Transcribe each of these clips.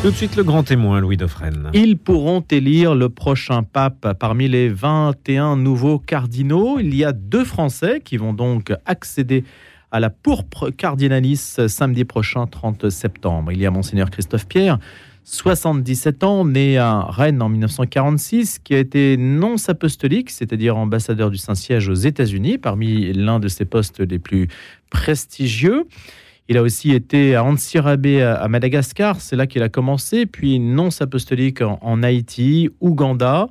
Tout de suite, le grand témoin, Louis Dauphren. Ils pourront élire le prochain pape parmi les 21 nouveaux cardinaux. Il y a deux Français qui vont donc accéder à la pourpre cardinalis samedi prochain, 30 septembre. Il y a Monseigneur Christophe Pierre, 77 ans, né à Rennes en 1946, qui a été nonce apostolique, c'est-à-dire ambassadeur du Saint-Siège aux États-Unis, parmi l'un de ses postes les plus prestigieux. Il a aussi été à Antsirabe à Madagascar, c'est là qu'il a commencé, puis nonce apostolique en, en Haïti, Ouganda,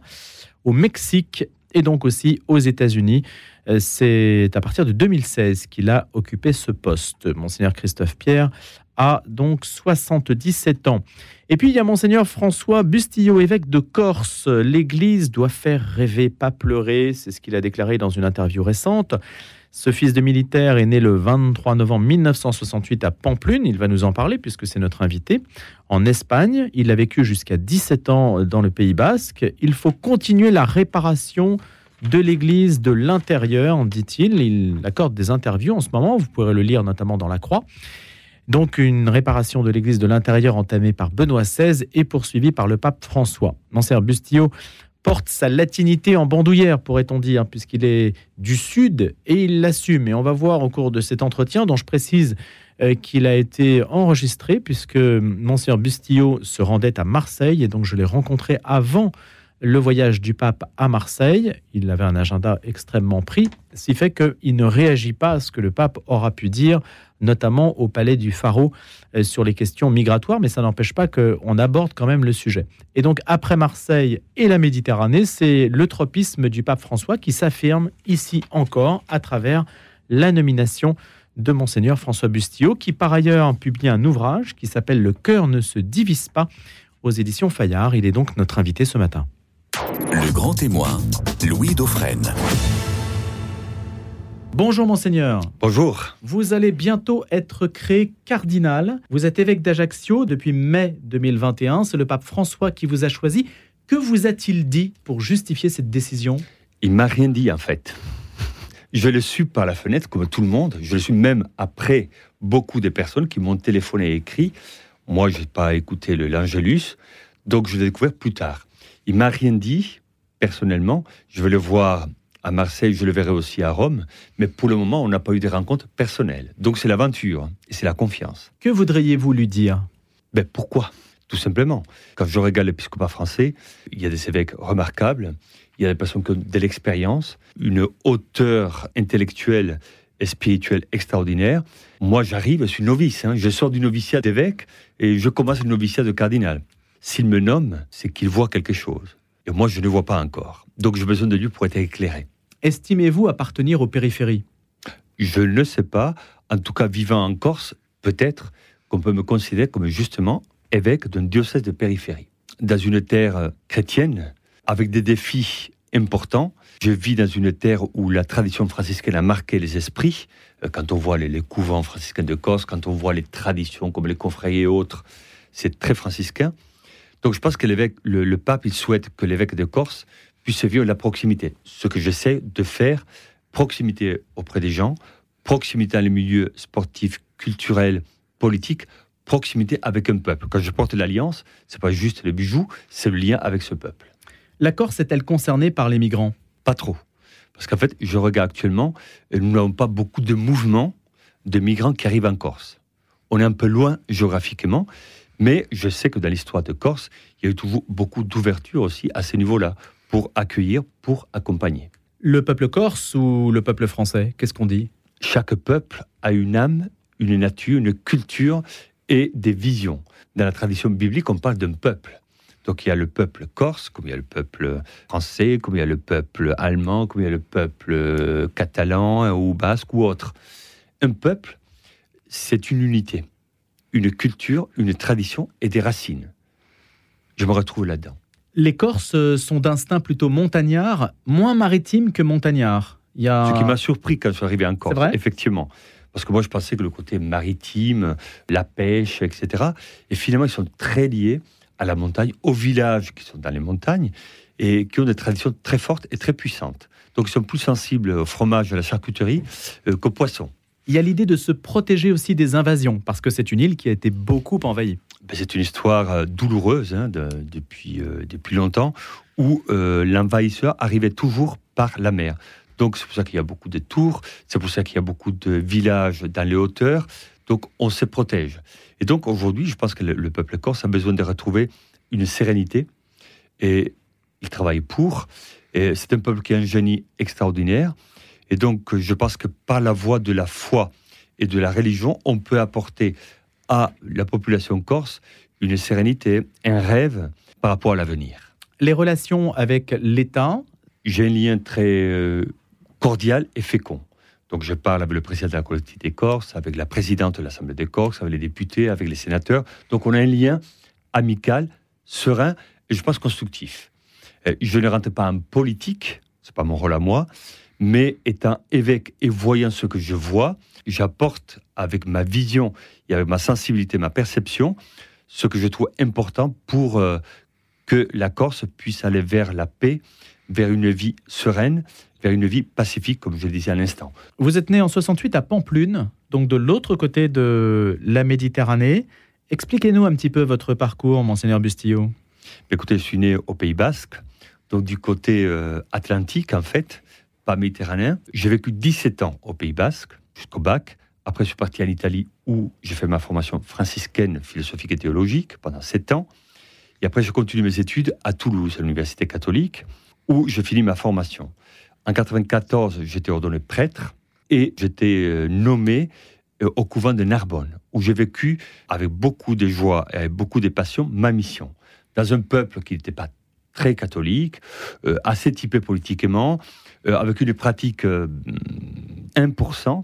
au Mexique et donc aussi aux États-Unis. Euh, C'est à partir de 2016 qu'il a occupé ce poste. Monseigneur Christophe Pierre a donc 77 ans. Et puis il y a Monseigneur François Bustillo, évêque de Corse. L'Église doit faire rêver, pas pleurer. C'est ce qu'il a déclaré dans une interview récente. Ce fils de militaire est né le 23 novembre 1968 à Pamplune. Il va nous en parler puisque c'est notre invité. En Espagne, il a vécu jusqu'à 17 ans dans le Pays basque. Il faut continuer la réparation de l'Église de l'intérieur, dit-il. Il accorde des interviews en ce moment. Vous pourrez le lire notamment dans La Croix. Donc une réparation de l'Église de l'intérieur entamée par Benoît XVI et poursuivie par le pape François. Monseigneur Bustillo porte sa latinité en bandoulière, pourrait-on dire, puisqu'il est du Sud et il l'assume. Et on va voir au cours de cet entretien, dont je précise euh, qu'il a été enregistré, puisque Monseigneur Bustillo se rendait à Marseille, et donc je l'ai rencontré avant le voyage du pape à Marseille. Il avait un agenda extrêmement pris, ce qui fait qu'il ne réagit pas à ce que le pape aura pu dire, notamment au palais du Pharaon, euh, sur les questions migratoires, mais ça n'empêche pas qu'on aborde quand même le sujet. Et donc, après Marseille et la Méditerranée, c'est le tropisme du pape François qui s'affirme ici encore à travers la nomination de Monseigneur François Bustillo, qui par ailleurs publie un ouvrage qui s'appelle Le cœur ne se divise pas aux éditions Fayard. Il est donc notre invité ce matin. Le grand témoin, Louis Dauphren. Bonjour Monseigneur. Bonjour. Vous allez bientôt être créé cardinal. Vous êtes évêque d'Ajaccio depuis mai 2021. C'est le pape François qui vous a choisi. Que vous a-t-il dit pour justifier cette décision? Il m'a rien dit en fait. Je le suis par la fenêtre comme tout le monde. Je le suis même après beaucoup de personnes qui m'ont téléphoné et écrit. Moi, je n'ai pas écouté le l'Angélus, donc je l'ai découvert plus tard. Il m'a rien dit personnellement. Je vais le voir à Marseille, je le verrai aussi à Rome, mais pour le moment, on n'a pas eu de rencontres personnelles. Donc c'est l'aventure et c'est la confiance. Que voudriez-vous lui dire? Ben pourquoi? Tout simplement. Quand je regarde l'épiscopat français, il y a des évêques remarquables, il y a des personnes qui ont de l'expérience, une hauteur intellectuelle et spirituelle extraordinaire. Moi, j'arrive, je suis novice, hein, je sors du noviciat d'évêque et je commence le noviciat de cardinal. S'il me nomme, c'est qu'il voit quelque chose. Et moi, je ne vois pas encore. Donc j'ai besoin de lui pour être éclairé. Estimez-vous appartenir aux périphéries? Je ne sais pas. En tout cas, vivant en Corse, peut-être qu'on peut me considérer comme justement évêque d'un diocèse de périphérie. Dans une terre chrétienne, avec des défis importants, je vis dans une terre où la tradition franciscaine a marqué les esprits. Euh, Quand on voit les, les couvents franciscains de Corse, quand on voit les traditions comme les confréries et autres, c'est très franciscain. Donc je pense que l'évêque, le, le pape, il souhaite que l'évêque de Corse puisse vivre la proximité. Ce que j'essaie de faire, proximité auprès des gens, proximité dans les milieux sportifs, culturels, politiques, proximité avec un peuple. Quand je porte l'alliance, c'est pas juste le bijou, c'est le lien avec ce peuple. La Corse est-elle concernée par les migrants? Pas trop. Parce qu'en fait, je regarde actuellement, nous n'avons pas beaucoup de mouvements de migrants qui arrivent en Corse. On est un peu loin géographiquement, mais je sais que dans l'histoire de Corse, il y a eu toujours beaucoup d'ouverture aussi à ce niveau-là, pour accueillir, pour accompagner. Le peuple corse ou le peuple français Qu'est-ce qu'on dit? Chaque peuple a une âme, une nature, une culture et des visions. Dans la tradition biblique, on parle d'un peuple. Donc il y a le peuple corse, comme il y a le peuple français, comme il y a le peuple allemand, comme il y a le peuple catalan ou basque ou autre. Un peuple, c'est une unité, une culture, une tradition et des racines. Je me retrouve là-dedans. Les Corses euh, sont d'instinct plutôt montagnard, moins maritime que montagnard. Il y a... Ce qui m'a surpris quand je suis arrivé en Corse, effectivement. Parce que moi, je pensais que le côté maritime, la pêche, etc. Et finalement, ils sont très liés à la montagne, aux villages qui sont dans les montagnes et qui ont des traditions très fortes et très puissantes. Donc, ils sont plus sensibles au fromage, à la charcuterie euh, qu'aux poissons. Il y a l'idée de se protéger aussi des invasions, parce que c'est une île qui a été beaucoup envahie. ben, c'est une histoire euh, douloureuse hein, de- depuis, euh, depuis longtemps, où euh, l'envahisseur arrivait toujours par la mer. Donc c'est pour ça qu'il y a beaucoup de tours, c'est pour ça qu'il y a beaucoup de villages dans les hauteurs. Donc on se protège. Et donc aujourd'hui, je pense que le, le peuple corse a besoin de retrouver une sérénité et il travaille pour. Et c'est un peuple qui a un génie extraordinaire. Et donc je pense que par la voie de la foi et de la religion, on peut apporter à la population corse une sérénité, un rêve par rapport à l'avenir. Les relations avec l'État, J'ai un lien très euh, cordial et fécond. Donc je parle avec le président de la collectivité corse, avec la présidente de l'Assemblée des Corses, avec les députés, avec les sénateurs. Donc on a un lien amical, serein et je pense constructif. Euh, Je ne rentre pas en politique, c'est pas mon rôle à moi, mais étant évêque et voyant ce que je vois, j'apporte avec ma vision et avec ma sensibilité, ma perception, ce que je trouve important pour euh, que la Corse puisse aller vers la paix, vers une vie sereine, vers une vie pacifique, comme je le disais à l'instant. vous êtes né en 68 à Pamplune, donc de l'autre côté de la Méditerranée. Expliquez-nous un petit peu votre parcours, monseigneur Bustillo. Écoutez, je suis né au Pays Basque, donc du côté euh, atlantique en fait, pas méditerranéen. J'ai vécu 17 ans au Pays Basque, jusqu'au bac. Après, je suis parti en Italie où j'ai fait ma formation franciscaine, philosophique et théologique pendant 7 ans. Et après, je continue mes études à Toulouse, à l'Université catholique, où je finis ma formation. En 94, j'étais ordonné prêtre et j'étais euh, nommé euh, au couvent de Narbonne, où j'ai vécu avec beaucoup de joie et avec beaucoup de passion ma mission. Dans un peuple qui n'était pas très catholique, euh, assez typé politiquement, avec une pratique euh, 1%.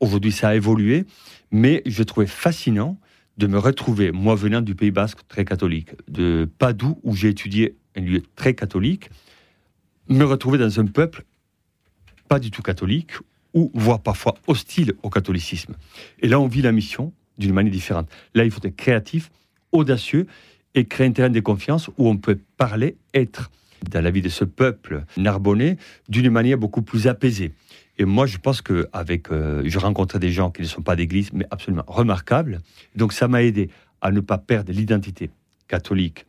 Aujourd'hui, ça a évolué, mais je trouvais fascinant de me retrouver, moi venant du Pays Basque très catholique, de Padoue, où j'ai étudié un lieu très catholique, me retrouver dans un peuple pas du tout catholique, ou voire parfois hostile au catholicisme. Et là, on vit la mission d'une manière différente. Là, il faut être créatif, audacieux, et créer un terrain de confiance où on peut parler, être dans la vie de ce peuple narbonnais d'une manière beaucoup plus apaisée. Et moi, je pense que avec, euh, je rencontrais des gens qui ne sont pas d'église, mais absolument remarquables. Donc, ça m'a aidé à ne pas perdre l'identité catholique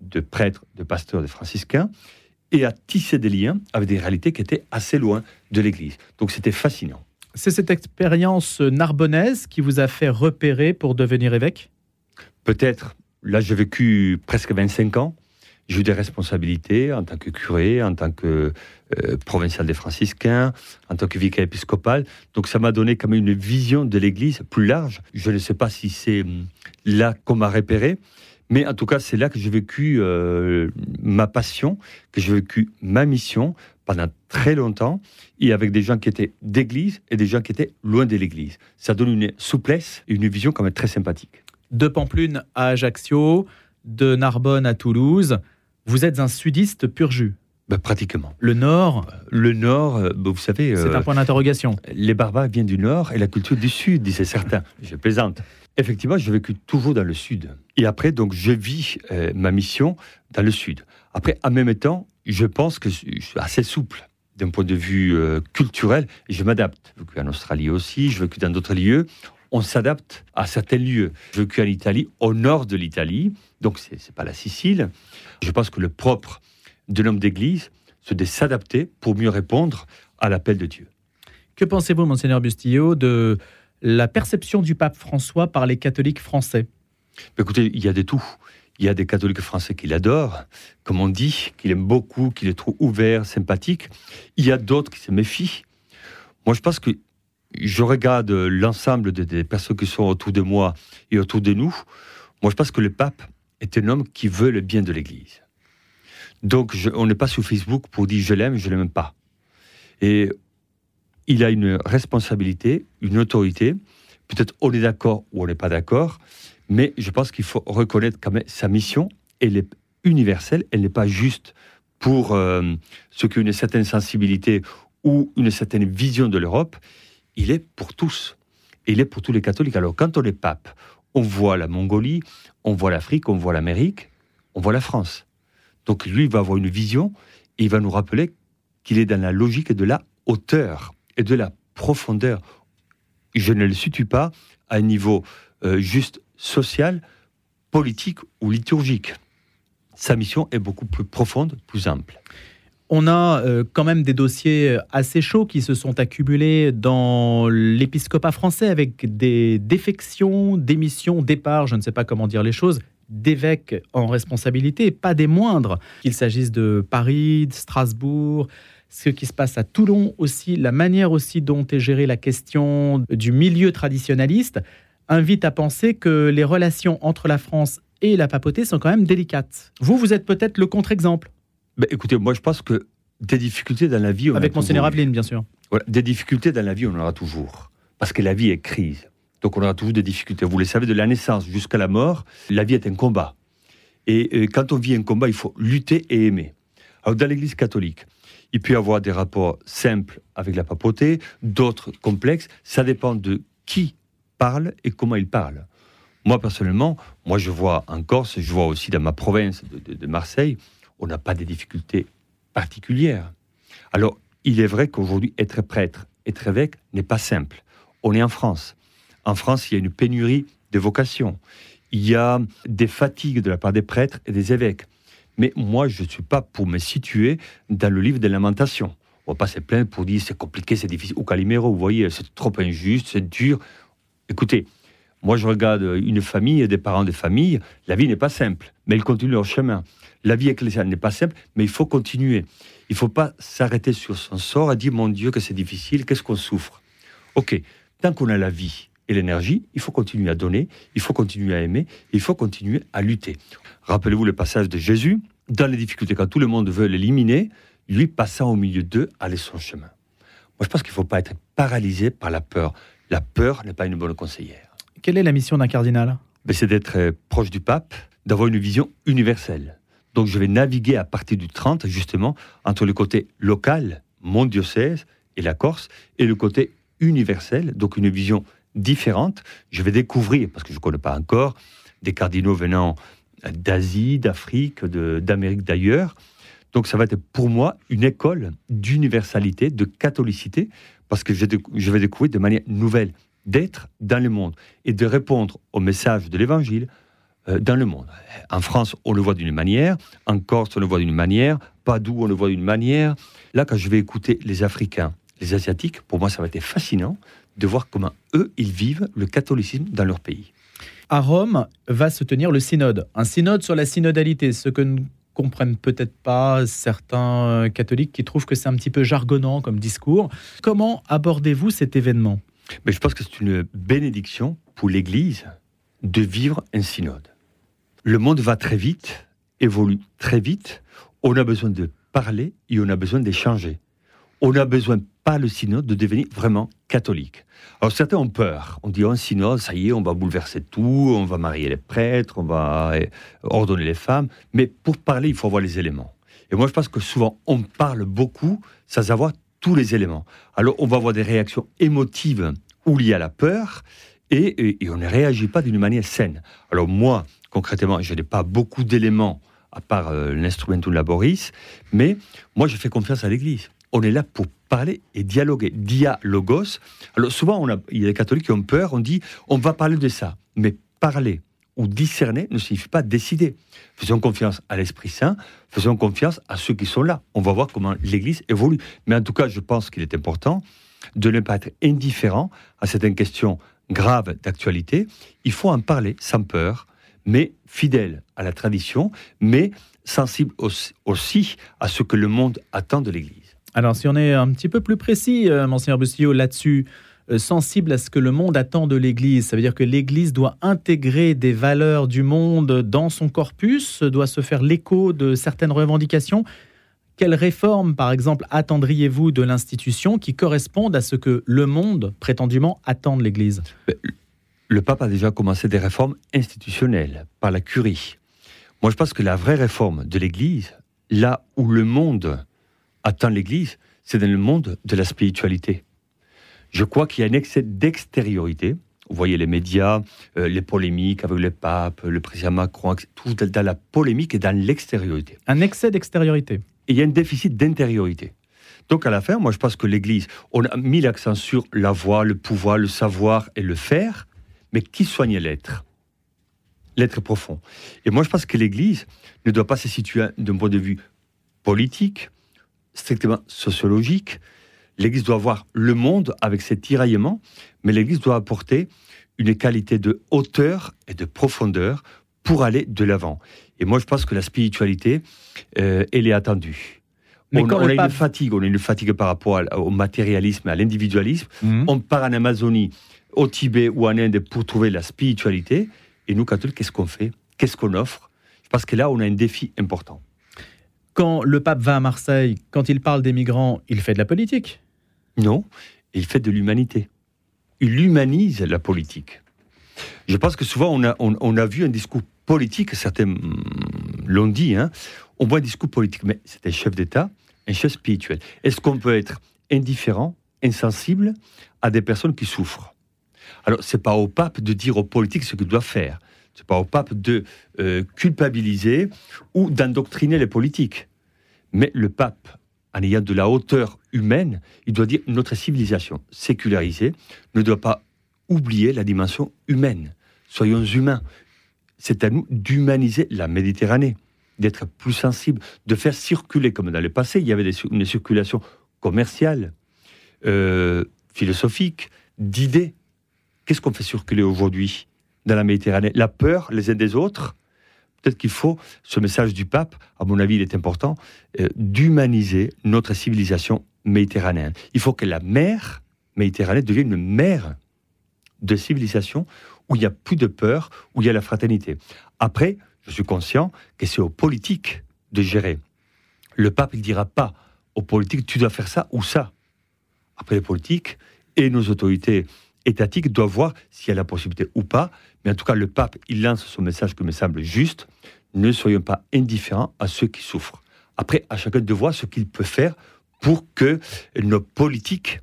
de prêtre, de pasteur, de franciscain, et à tisser des liens avec des réalités qui étaient assez loin de l'église. Donc, c'était fascinant. C'est cette expérience narbonnaise qui vous a fait repérer pour devenir évêque? Peut-être, là, j'ai vécu presque 25 ans. J'ai eu des responsabilités en tant que curé, en tant que euh, provincial des franciscains, en tant que vicaire épiscopal. Donc ça m'a donné quand même une vision de l'Église plus large. Je ne sais pas si c'est hum, là qu'on m'a repéré, mais en tout cas c'est là que j'ai vécu euh, ma passion, que j'ai vécu ma mission pendant très longtemps, et avec des gens qui étaient d'église et des gens qui étaient loin de l'église. Ça donne une souplesse une vision quand même très sympathique. De Pamplune à Ajaccio, de Narbonne à Toulouse, vous êtes un sudiste pur jus. Ben, pratiquement. Le Nord, Le Nord, euh, ben, vous savez, c'est euh, un point d'interrogation. les barbares viennent du Nord et la culture du Sud, disaient certains. Je plaisante. Effectivement, j'ai vécu toujours dans le Sud. Et après, donc, je vis euh, ma mission dans le Sud. Après, en même temps, je pense que je suis assez souple d'un point de vue euh, culturel je m'adapte. J'ai vécu en Australie aussi, j'ai vécu dans d'autres lieux. On s'adapte à certains lieux. J'ai vécu en Italie, au nord de l'Italie, donc c'est n'est pas la Sicile. Je pense que le propre de l'homme d'église, c'est de s'adapter pour mieux répondre à l'appel de Dieu. Que pensez-vous, monseigneur Bustillo, de la perception du pape François par les catholiques français? Écoutez, il y a de tout. Il y a des catholiques français qui l'adorent, comme on dit, qui l'aiment beaucoup, qui le trouvent ouvert, sympathique. Il y a d'autres qui se méfient. Moi, je pense que je regarde l'ensemble de- des personnes qui sont autour de moi et autour de nous. Moi, je pense que le pape est un homme qui veut le bien de l'Église. Donc, on n'est pas sur Facebook pour dire je l'aime, je l'aime pas. Et il a une responsabilité, une autorité. Peut-être on est d'accord ou on n'est pas d'accord, mais je pense qu'il faut reconnaître quand même sa mission. Elle est universelle, elle n'est pas juste pour euh, ceux qui ont une certaine sensibilité ou une certaine vision de l'Europe. Il est pour tous. Il est pour tous les catholiques. Alors, quand on est pape, on voit la Mongolie, on voit l'Afrique, on voit l'Amérique, on voit la France. Donc, lui, il va avoir une vision et il va nous rappeler qu'il est dans la logique de la hauteur et de la profondeur. Je ne le situe pas à un niveau euh, juste social politique ou liturgique. Sa mission est beaucoup plus profonde, plus ample. On a euh, quand même des dossiers assez chauds qui se sont accumulés dans l'épiscopat français avec des défections, démissions, départs, je ne sais pas comment dire les choses, d'évêques en responsabilité, pas des moindres, qu'il s'agisse de Paris, de Strasbourg, ce qui se passe à Toulon aussi, la manière aussi dont est gérée la question du milieu traditionnaliste, invite à penser que les relations entre la France et la papauté sont quand même délicates. Vous, vous êtes peut-être le contre-exemple. Ben, écoutez, moi je pense que des difficultés dans la vie... On Avec Monseigneur Aveline, bien sûr. Voilà, des difficultés dans la vie, on en aura toujours. Parce que la vie est crise. Donc on aura toujours des difficultés. Vous le savez, de la naissance jusqu'à la mort, la vie est un combat. Et, et quand on vit un combat, il faut lutter et aimer. Alors dans l'Église catholique, il peut y avoir des rapports simples avec la papauté, d'autres complexes. Ça dépend de qui parle et comment il parle. Moi, personnellement, moi, je vois en Corse, je vois aussi dans ma province de, Marseille, on n'a pas de difficultés particulières. Alors, il est vrai qu'aujourd'hui, être prêtre, être évêque n'est pas simple. On est en France. En France, il y a une pénurie de vocations. Il y a des fatigues de la part des prêtres et des évêques. Mais moi, je ne suis pas pour me situer dans le livre des lamentations. On va pas se plaindre pour dire c'est compliqué, c'est difficile. Ou Calimero, vous voyez, c'est trop injuste, c'est dur. Écoutez, moi, je regarde une famille et des parents de famille. La vie n'est pas simple, mais ils continuent leur chemin. La vie ecclésiale n'est pas simple, mais il faut continuer. Il ne faut pas s'arrêter sur son sort et dire mon Dieu que c'est difficile, qu'est-ce qu'on souffre? Ok, tant qu'on a la vie et l'énergie, il faut continuer à donner, il faut continuer à aimer, il faut continuer à lutter. Rappelez-vous le passage de Jésus, dans les difficultés, quand tout le monde veut l'éliminer, lui passant au milieu d'eux, allait son chemin. Moi, je pense qu'il ne faut pas être paralysé par la peur. La peur n'est pas une bonne conseillère. Quelle est la mission d'un cardinal ben, C'est d'être euh, proche du pape, d'avoir une vision universelle. Donc je vais naviguer à partir du 30, justement, entre le côté local, mon diocèse et la Corse, et le côté universel, donc une vision différente. Je vais découvrir, parce que je ne connais pas encore, des cardinaux venant d'Asie, d'Afrique, d'Amérique d'ailleurs. Donc ça va être pour moi une école d'universalité, de catholicité, parce que je vais découvrir de manière nouvelle d'être dans le monde et de répondre au message de l'Évangile euh, dans le monde. En France, on le voit d'une manière, en Corse, on le voit d'une manière, Padoue, on le voit d'une manière. Là, quand je vais écouter les Africains, les Asiatiques, pour moi, ça va être fascinant de voir comment eux, ils vivent le catholicisme dans leur pays. À Rome va se tenir le synode, un synode sur la synodalité, ce que ne comprennent peut-être pas certains catholiques qui trouvent que c'est un petit peu jargonnant comme discours. Comment abordez-vous cet événement? Mais Je pense que c'est une bénédiction pour l'Église de vivre un synode. Le monde va très vite, évolue très vite. On a besoin de parler et on a besoin d'échanger. On a besoin pas le synode de devenir vraiment catholique. Alors certains ont peur. On dit un synode, ça y est, on va bouleverser tout, on va marier les prêtres, on va euh, ordonner les femmes. Mais pour parler, il faut avoir les éléments. Et moi, je pense que souvent, on parle beaucoup sans avoir tous les éléments. Alors, on va avoir des réactions émotives il y a la peur et, on ne réagit pas d'une manière saine. Alors moi, concrètement, je n'ai pas beaucoup d'éléments à part euh, l'instrumentum laboris, mais moi, je fais confiance à l'Église on est là pour parler et dialoguer. Dialogos. Alors souvent, il y a des catholiques qui ont peur, on dit on va parler de ça. Mais parler ou discerner ne signifie pas décider. Faisons confiance à l'Esprit Saint, faisons confiance à ceux qui sont là. On va voir comment l'Église évolue. Mais en tout cas, je pense qu'il est important de ne pas être indifférent à certaines questions graves d'actualité. Il faut en parler sans peur, mais fidèle à la tradition, mais sensible aussi à ce que le monde attend de l'Église. Alors, si on est un petit peu plus précis, euh, Monseigneur Bustillo, là-dessus, euh, sensible à ce que le monde attend de l'Église, ça veut dire que l'Église doit intégrer des valeurs du monde dans son corpus, doit se faire l'écho de certaines revendications. Quelles réformes, par exemple, attendriez-vous de l'institution qui correspondent à ce que le monde, prétendument, attend de l'Église Le pape a déjà commencé des réformes institutionnelles par la curie. Moi, je pense que la vraie réforme de l'Église, là où le monde attend l'Église, c'est dans le monde de la spiritualité. Je crois qu'il y a un excès d'extériorité. Vous voyez les médias, euh, les polémiques avec le pape, le président Macron, tout dans la polémique et dans l'extériorité. Un excès d'extériorité. Et il y a un déficit d'intériorité. Donc à la fin, moi je pense que l'Église, on a mis l'accent sur la voix, le pouvoir, le savoir et le faire, mais qui soigne l'être? L'être profond. Et moi, je pense que l'Église ne doit pas se situer d'un point de vue politique, strictement sociologique. L'Église doit voir le monde avec ses tiraillements, mais l'Église doit apporter une qualité de hauteur et de profondeur pour aller de l'avant. Et moi, je pense que la spiritualité, euh, elle est attendue. Mais on, quand on a pape- une fatigue, on a une fatigue par rapport au matérialisme, à l'individualisme. Mhm. On part en Amazonie, au Tibet ou en Inde pour trouver la spiritualité. Et nous, catholiques, qu'est-ce qu'on fait? Qu'est-ce qu'on offre? Je pense que là, on a un défi important. Quand le pape va à Marseille, quand il parle des migrants, il fait de la politique. Non, il fait de l'humanité. Il humanise la politique. Je pense que souvent, on a, on, a vu un discours politique, certains hum, l'ont dit, hein, on voit un discours politique, mais c'est un chef d'État, un chef spirituel. Est-ce qu'on peut être indifférent, insensible à des personnes qui souffrent? Alors, c'est pas au pape de dire aux politiques ce qu'il doit faire. C'est pas au pape de euh, culpabiliser ou d'endoctriner les politiques. Mais le pape, en ayant de la hauteur humaine, il doit dire notre civilisation sécularisée ne doit pas oublier la dimension humaine. Soyons humains. C'est à nous d'humaniser la Méditerranée, d'être plus sensibles, de faire circuler, comme dans le passé, il y avait des- une circulation commerciale, euh, philosophique, d'idées. Qu'est-ce qu'on fait circuler aujourd'hui dans la Méditerranée? La peur les uns des autres? Peut-être qu'il faut, ce message du pape, à mon avis, il est important, euh, d'humaniser notre civilisation méditerranéenne. Il faut que la mer Méditerranée devienne une mer de civilisation où il n'y a plus de peur, où il y a la fraternité. Après, je suis conscient que c'est aux politiques de gérer. Le pape, ne dira pas aux politiques, tu dois faire ça ou ça. Après, les politiques et nos autorités étatiques doivent voir s'il y a la possibilité ou pas. Mais en tout cas, le pape, il lance son message qui me semble juste. Ne soyons pas indifférents à ceux qui souffrent. Après, à chacun de voir ce qu'il peut faire pour que nos politiques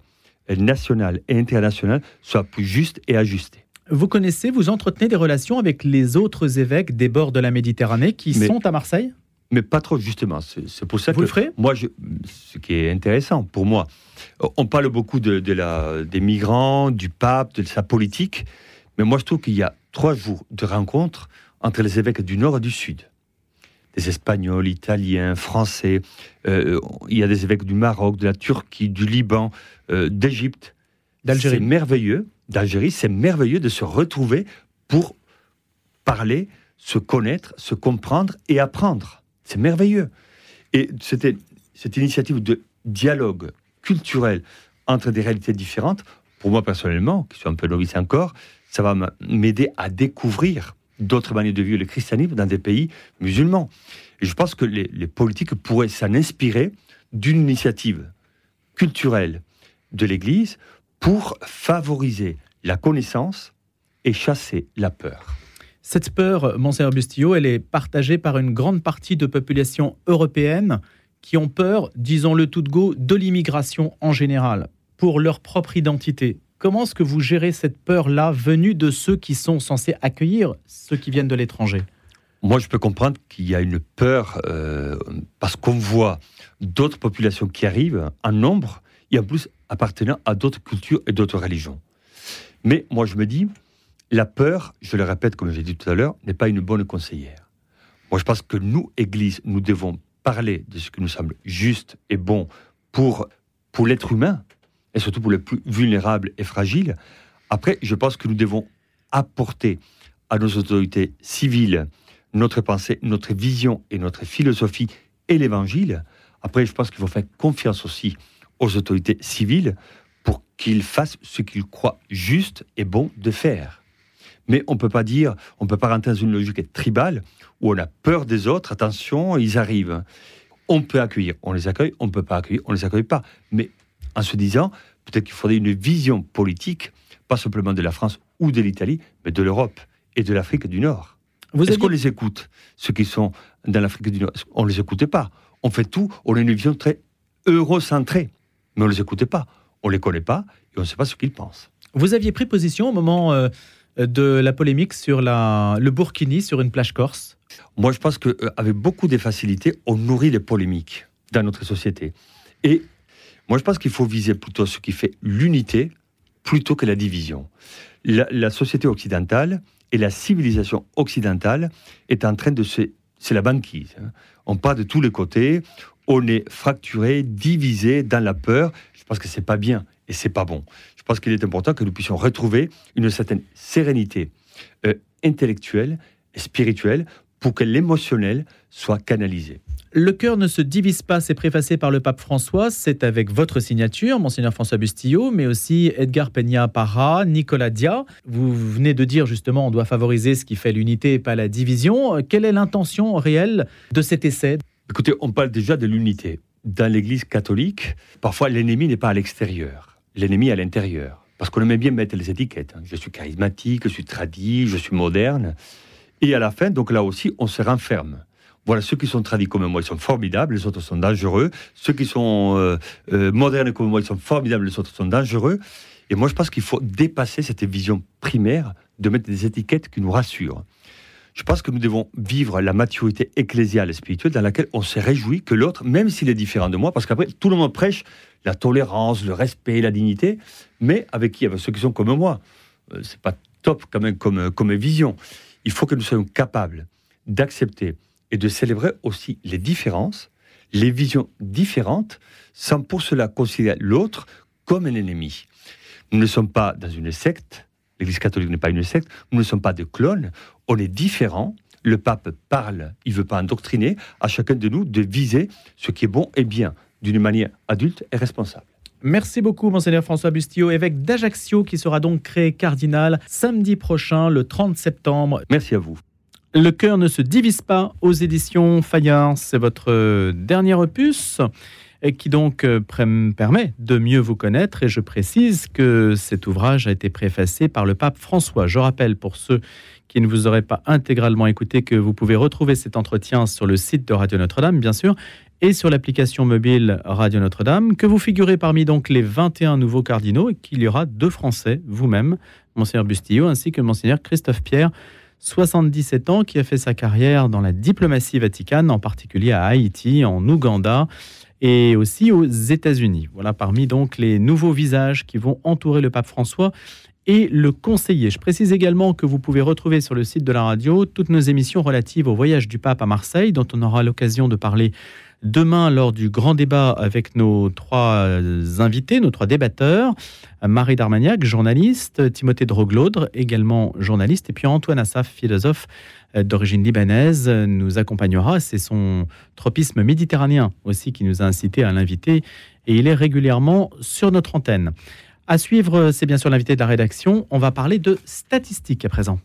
nationales et internationales soient plus justes et ajustées. Vous connaissez, vous entretenez des relations avec les autres évêques des bords de la Méditerranée qui Mais- sont à Marseille? Mais pas trop, justement. C'est pour ça Vous que le ferez? moi, je, ce qui est intéressant pour moi, euh, on parle beaucoup de, de la, des migrants, du pape, de sa politique, mais moi je trouve qu'il y a trois jours de rencontres entre les évêques du Nord et du Sud. Des Espagnols, Italiens, Français, euh, il y a des évêques du Maroc, de la Turquie, du Liban, euh, d'Égypte. D'Algérie. C'est merveilleux, d'Algérie, c'est merveilleux de se retrouver pour parler, se connaître, se comprendre et apprendre. C'est merveilleux. Et c'était cette initiative de dialogue culturel entre des réalités différentes, pour moi personnellement, qui suis un peu novice encore, ça va m'aider à découvrir d'autres manières de vivre le christianisme dans des pays musulmans. Et je pense que les, les politiques pourraient s'en inspirer d'une initiative culturelle de l'Église pour favoriser la connaissance et chasser la peur. Cette peur, Monseigneur Bustillo, elle est partagée par une grande partie de population européenne qui ont peur, disons-le tout de go, de l'immigration en général, pour leur propre identité. Comment est-ce que vous gérez cette peur-là venue de ceux qui sont censés accueillir ceux qui viennent de l'étranger? Moi, je peux comprendre qu'il y a une peur euh, parce qu'on voit d'autres populations qui arrivent en nombre et en plus appartenant à d'autres cultures et d'autres religions. Mais moi, je me dis, la peur, je le répète comme j'ai dit tout à l'heure, n'est pas une bonne conseillère. Moi, je pense que nous, Église, nous devons parler de ce qui nous semble juste et bon pour, pour l'être humain, et surtout pour les plus vulnérables et fragiles. Après, je pense que nous devons apporter à nos autorités civiles notre pensée, notre vision et notre philosophie et l'évangile. Après, je pense qu'il faut faire confiance aussi aux autorités civiles pour qu'ils fassent ce qu'ils croient juste et bon de faire. Mais on ne peut pas dire, on ne peut pas rentrer dans une logique tribale où on a peur des autres, attention, ils arrivent. On peut accueillir, on les accueille, on ne peut pas accueillir, on ne les accueille pas. Mais en se disant, peut-être qu'il faudrait une vision politique, pas simplement de la France ou de l'Italie, mais de l'Europe et de l'Afrique du Nord. Est-ce aviez- qu'on les écoute, ceux qui sont dans l'Afrique du Nord? On ne les écoutait pas. On fait tout, on a une vision très eurocentrée, mais on ne les écoutait pas. On ne les connaît pas et on ne sait pas ce qu'ils pensent. Vous aviez pris position au moment euh, de la polémique sur la, le Burkini sur une plage corse. Moi, je pense qu'avec beaucoup de facilité, on nourrit les polémiques dans notre société. Et moi, je pense qu'il faut viser plutôt ce qui fait l'unité plutôt que la division. La, la société occidentale Et la civilisation occidentale est en train de se... C'est la banquise. hein. On part de tous les côtés, on est fracturé, divisé dans la peur. Je pense que c'est pas bien et c'est pas bon. Je pense qu'il est important que nous puissions retrouver une certaine sérénité euh, intellectuelle et spirituelle pour que l'émotionnel soit canalisé. Le cœur ne se divise pas, c'est préfacé par le pape François. C'est avec votre signature, Monseigneur François Bustillo, mais aussi Edgar Peña Parra, Nicolas Dia. Vous venez de dire justement on doit favoriser ce qui fait l'unité et pas la division. Quelle est l'intention réelle de cet essai? Écoutez, on parle déjà de l'unité. Dans l'Église catholique, parfois l'ennemi n'est pas à l'extérieur, l'ennemi à l'intérieur. Parce qu'on aime bien mettre les étiquettes. hein. Je suis charismatique, je suis tradit, je suis moderne. Et à la fin, donc là aussi, on se renferme. Voilà, ceux qui sont tradis comme moi, ils sont formidables, les autres sont dangereux. Ceux qui sont euh, euh, modernes comme moi, ils sont formidables, les autres sont dangereux. Et moi, je pense qu'il faut dépasser cette vision primaire de mettre des étiquettes qui nous rassurent. Je pense que nous devons vivre la maturité ecclésiale et spirituelle dans laquelle on se réjouit que l'autre, même s'il est différent de moi, parce qu'après, tout le monde prêche la tolérance, le respect, la dignité, mais avec qui? Avec ceux qui sont comme moi. Euh, c'est pas top quand même comme, comme vision. Il faut que nous soyons capables d'accepter et de célébrer aussi les différences, les visions différentes, sans pour cela considérer l'autre comme un ennemi. Nous ne sommes pas dans une secte, l'Église catholique n'est pas une secte, nous ne sommes pas des clones, on est différents. Le pape parle, il ne veut pas endoctriner, à chacun de nous de viser ce qui est bon et bien, d'une manière adulte et responsable. Merci beaucoup, Monseigneur François Bustillo, évêque d'Ajaccio, qui sera donc créé cardinal samedi prochain, le 30 septembre. Merci à vous. Le cœur ne se divise pas aux éditions Fayard. C'est votre dernier opus et qui donc euh, permet de mieux vous connaître. Et je précise que cet ouvrage a été préfacé par le pape François. Je rappelle pour ceux qui ne vous auraient pas intégralement écouté que vous pouvez retrouver cet entretien sur le site de Radio Notre-Dame, bien sûr, et sur l'application mobile Radio Notre-Dame, que vous figurez parmi donc les 21 nouveaux cardinaux et qu'il y aura deux Français, vous-même, Monseigneur Bustillo, ainsi que Monseigneur Christophe Pierre, 77 ans, qui a fait sa carrière dans la diplomatie vaticane, en particulier à Haïti, en Ouganda et aussi aux États-Unis. Voilà parmi donc les nouveaux visages qui vont entourer le pape François et le conseiller. Je précise également que vous pouvez retrouver sur le site de la radio toutes nos émissions relatives au voyage du pape à Marseille, dont on aura l'occasion de parler demain lors du grand débat avec nos trois euh, invités, nos trois débatteurs. Marie Darmagnac, journaliste, Timothée Droglodre, également journaliste, et puis Antoine Assaf, philosophe euh, d'origine libanaise, nous accompagnera. C'est son tropisme méditerranéen aussi qui nous a incité à l'inviter, et il est régulièrement sur notre antenne. À suivre, c'est bien sûr l'invité de la rédaction. On va parler de statistiques à présent.